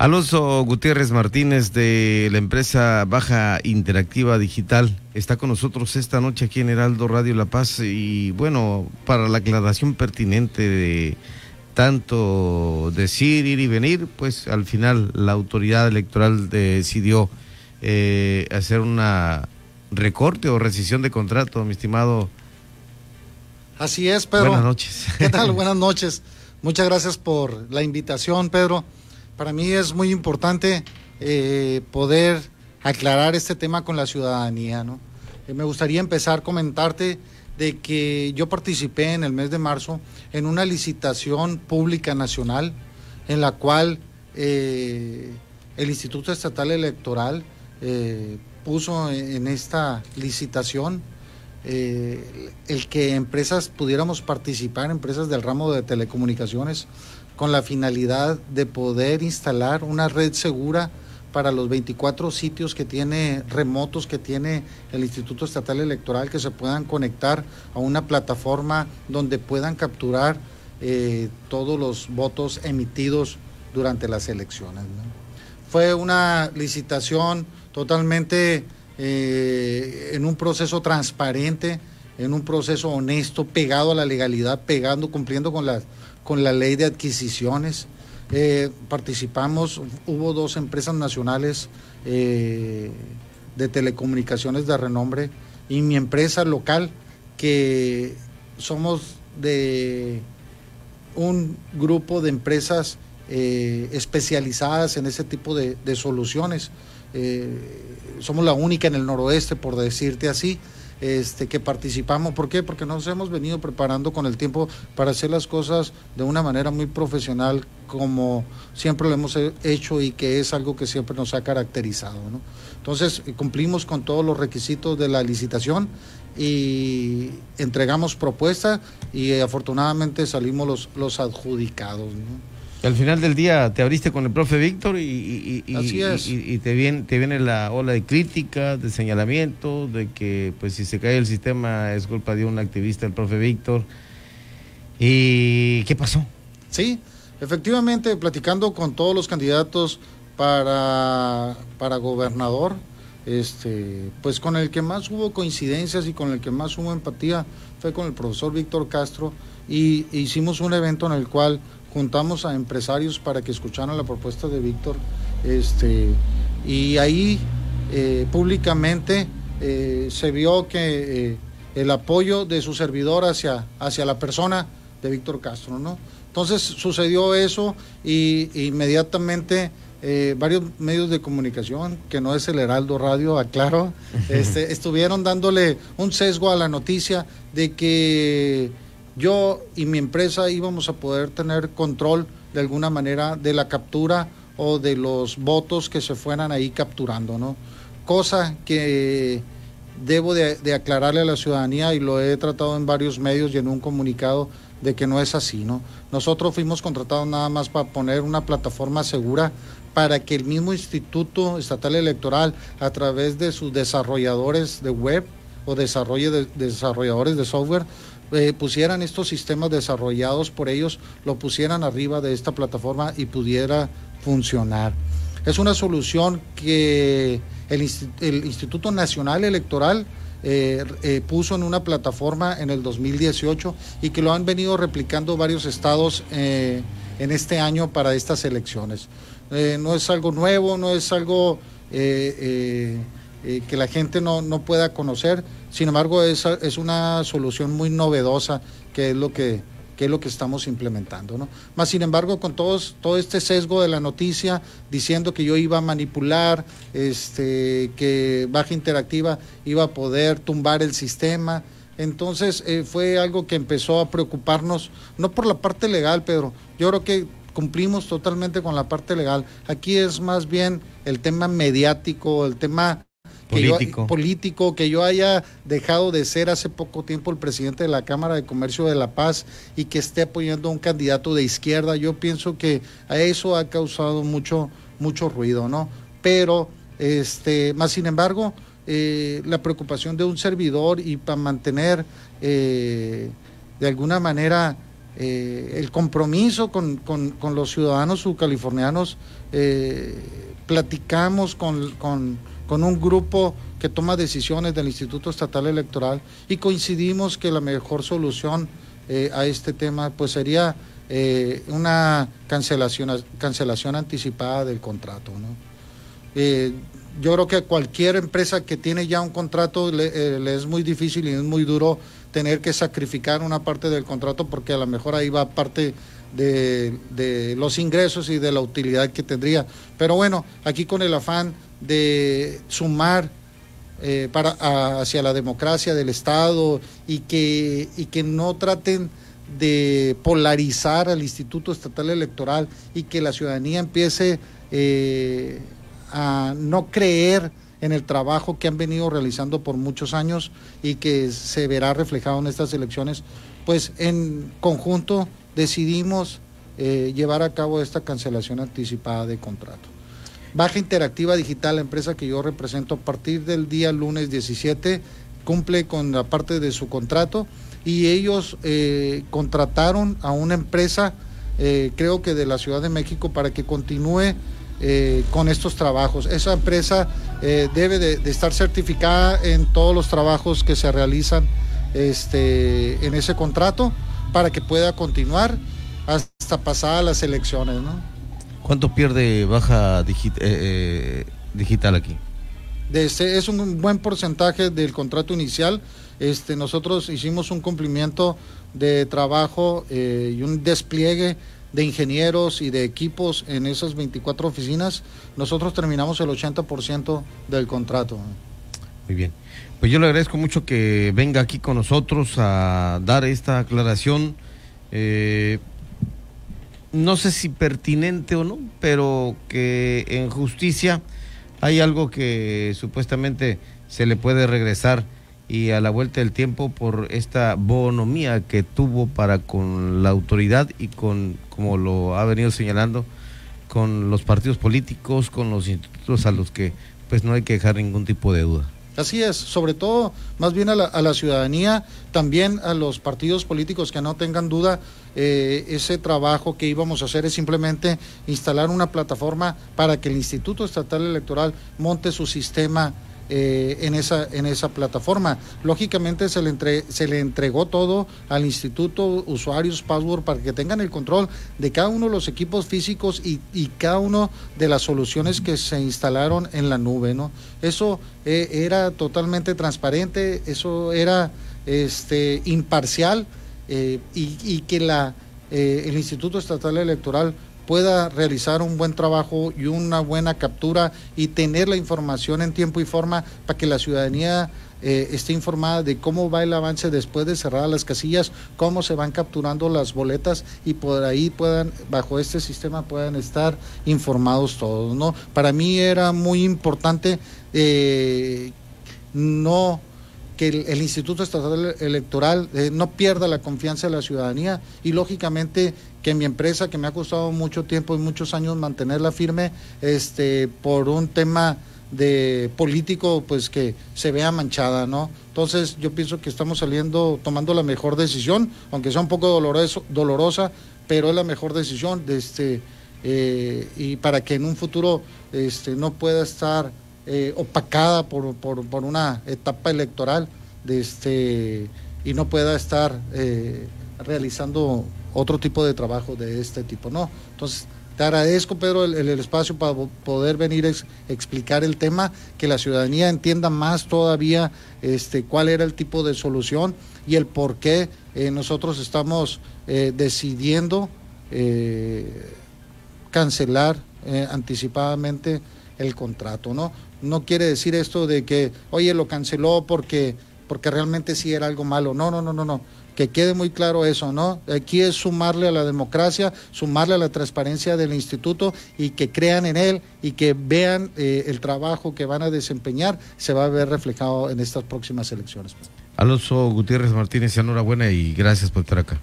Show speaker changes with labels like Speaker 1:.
Speaker 1: Alonso Gutiérrez Martínez de la empresa Baja Interactiva Digital está con nosotros esta noche aquí en Heraldo Radio La Paz y bueno, para la aclaración pertinente de tanto decir, ir y venir, pues al final la autoridad electoral decidió eh, hacer una recorte o rescisión de contrato, mi estimado.
Speaker 2: Así es, Pedro.
Speaker 1: Buenas noches.
Speaker 2: ¿Qué tal? Buenas noches. Muchas gracias por la invitación, Pedro. Para mí es muy importante eh, poder aclarar este tema con la ciudadanía. ¿no? Eh, me gustaría empezar comentarte de que yo participé en el mes de marzo en una licitación pública nacional en la cual eh, el Instituto Estatal Electoral puso en esta licitación el que empresas pudiéramos participar, empresas del ramo de telecomunicaciones, con la finalidad de poder instalar una red segura para los 24 sitios que tiene remotos que tiene el Instituto Estatal Electoral que se puedan conectar a una plataforma donde puedan capturar eh, todos los votos emitidos durante las elecciones. Fue una licitación totalmente eh, en un proceso transparente, en un proceso honesto, pegado a la legalidad, pegando, cumpliendo con las con la ley de adquisiciones. Eh, participamos, hubo dos empresas nacionales eh, de telecomunicaciones de renombre y mi empresa local, que somos de un grupo de empresas eh, especializadas en ese tipo de, de soluciones. somos la única en el noroeste, por decirte así este, que participamos. ¿Por qué? Porque nos hemos venido preparando con el tiempo para hacer las cosas de una manera muy profesional, como siempre lo hemos hecho y que es algo que siempre nos ha caracterizado. Entonces, cumplimos con todos los requisitos de la licitación y entregamos propuesta y afortunadamente salimos los, los adjudicados.
Speaker 1: Al final del día te abriste con el profe Víctor y, y, te, viene, te viene la ola de crítica, de señalamiento, de que pues si se cae el sistema es culpa de un activista, el profe Víctor. ¿Y qué pasó?
Speaker 2: Sí, efectivamente, platicando con todos los candidatos para, para gobernador, este, pues con el que más hubo coincidencias y con el que más hubo empatía fue con el profesor Víctor Castro y hicimos un evento en el cual juntamos a empresarios para que escucharan la propuesta de Víctor, este, y ahí eh, públicamente eh, se vio que eh, el apoyo de su servidor hacia, hacia la persona de Víctor Castro, ¿no? Entonces sucedió eso y inmediatamente varios medios de comunicación, que no es el Heraldo Radio, aclaro, este, estuvieron dándole un sesgo a la noticia de que yo y mi empresa íbamos a poder tener control de alguna manera de la captura o de los votos que se fueran ahí capturando, ¿no? Cosa que debo de, aclararle a la ciudadanía y lo he tratado en varios medios y en un comunicado de que no es así, ¿no? Nosotros fuimos contratados nada más para poner una plataforma segura para que el mismo Instituto Estatal Electoral, a través de sus desarrolladores de web o de, desarrolladores de software, eh, pusieran estos sistemas desarrollados por ellos, lo pusieran arriba de esta plataforma y pudiera funcionar. Es una solución que el, Instituto Nacional Electoral eh, eh, puso en una plataforma en el 2018 y que lo han venido replicando varios estados en este año para estas elecciones. no es algo nuevo, no es algo que la gente no, no pueda conocer, sin embargo, es, es una solución muy novedosa que es lo que, es lo que estamos implementando. ¿no? Más sin embargo, con todos, todo este sesgo de la noticia diciendo que yo iba a manipular, este, que Baja Interactiva iba a poder tumbar el sistema. Entonces eh, fue algo que empezó a preocuparnos, no por la parte legal, Pedro. Yo creo que cumplimos totalmente con la parte legal. Aquí es más bien el tema mediático, el tema político. político, que yo haya dejado de ser hace poco tiempo el presidente de la Cámara de Comercio de La Paz y que esté apoyando a un candidato de izquierda, yo pienso que a eso ha causado mucho, mucho ruido, ¿no? Pero, este, más sin embargo, eh, la preocupación de un servidor y para mantener eh, de alguna manera eh, el compromiso con, con, los ciudadanos subcalifornianos. Platicamos con, con, con, un grupo que toma decisiones del Instituto Estatal Electoral y coincidimos que la mejor solución eh, a este tema pues sería una cancelación, cancelación anticipada del contrato. ¿no? yo creo que cualquier empresa que tiene ya un contrato le es muy difícil y es muy duro tener que sacrificar una parte del contrato porque a lo mejor ahí va parte de, los ingresos y de la utilidad que tendría. Pero bueno, aquí con el afán de sumar eh, hacia la democracia del Estado y que, y que no traten de polarizar al Instituto Estatal Electoral y que la ciudadanía empiece eh, a no creer en el trabajo que han venido realizando por muchos años y que se verá reflejado en estas elecciones, pues en conjunto decidimos eh, llevar a cabo esta cancelación anticipada de contrato. Baja Interactiva Digital, la empresa que yo represento, a partir del día lunes 17 cumple con la parte de su contrato y ellos eh, contrataron a una empresa, eh, creo que de la Ciudad de México, para que continúe con estos trabajos. Esa empresa debe de, estar certificada en todos los trabajos que se realizan este, en ese contrato para que pueda continuar hasta pasadas las elecciones. ¿no?
Speaker 1: ¿Cuánto pierde baja eh, digital aquí?
Speaker 2: Este, es un buen porcentaje del contrato inicial. Este, nosotros hicimos un cumplimiento de trabajo y un despliegue de ingenieros y de equipos en esas 24 oficinas, nosotros terminamos el 80% del contrato.
Speaker 1: Muy bien. Pues yo le agradezco mucho que venga aquí con nosotros a dar esta aclaración. Eh, no sé si pertinente o no, pero que en justicia hay algo que supuestamente se le puede regresar y a la vuelta del tiempo por esta bonomía que tuvo para con la autoridad y con, como lo ha venido señalando, con los partidos políticos, con los institutos a los que pues no hay que dejar ningún tipo de duda.
Speaker 2: Así es, sobre todo más bien a la, ciudadanía, también a los partidos políticos que no tengan duda, eh, ese trabajo que íbamos a hacer es simplemente instalar una plataforma para que el Instituto Estatal Electoral monte su sistema eh, en, esa, en esa plataforma. Lógicamente se le, se le entregó todo al instituto, usuarios, password, para que tengan el control de cada uno de los equipos físicos y, y cada uno de las soluciones que se instalaron en la nube. ¿no? Eso eh, era totalmente transparente, eso era este, imparcial eh, y, y, que la, el Instituto Estatal Electoral pueda realizar un buen trabajo y una buena captura y tener la información en tiempo y forma para que la ciudadanía eh, esté informada de cómo va el avance después de cerrar las casillas, cómo se van capturando las boletas y por ahí puedan, bajo este sistema, puedan estar informados todos. ¿no? Para mí era muy importante eh, no que el, Instituto Estatal Electoral eh, no pierda la confianza de la ciudadanía y lógicamente que mi empresa, que me ha costado mucho tiempo y muchos años mantenerla firme, este, por un tema de político, pues que se vea manchada, ¿no? Entonces yo pienso que estamos saliendo, tomando la mejor decisión, aunque sea un poco doloroso, dolorosa, pero es la mejor decisión, de este, eh, y para que en un futuro este, no pueda estar eh, opacada por, por, por, una etapa electoral de este, y no pueda estar eh, realizando otro tipo de trabajo de este tipo. No, entonces te agradezco, Pedro, el, espacio para poder venir a explicar el tema, que la ciudadanía entienda más todavía este, cuál era el tipo de solución y el por qué eh, nosotros estamos decidiendo cancelar anticipadamente el contrato, ¿no? No quiere decir esto de que, oye, lo canceló porque, porque realmente sí era algo malo. No, no, no, no, no. Que quede muy claro eso, ¿no? Aquí es sumarle a la democracia, sumarle a la transparencia del instituto y que crean en él y que vean eh, el trabajo que van a desempeñar, se va a ver reflejado en estas próximas elecciones.
Speaker 1: Alonso Gutiérrez Martínez, enhorabuena y gracias por estar acá.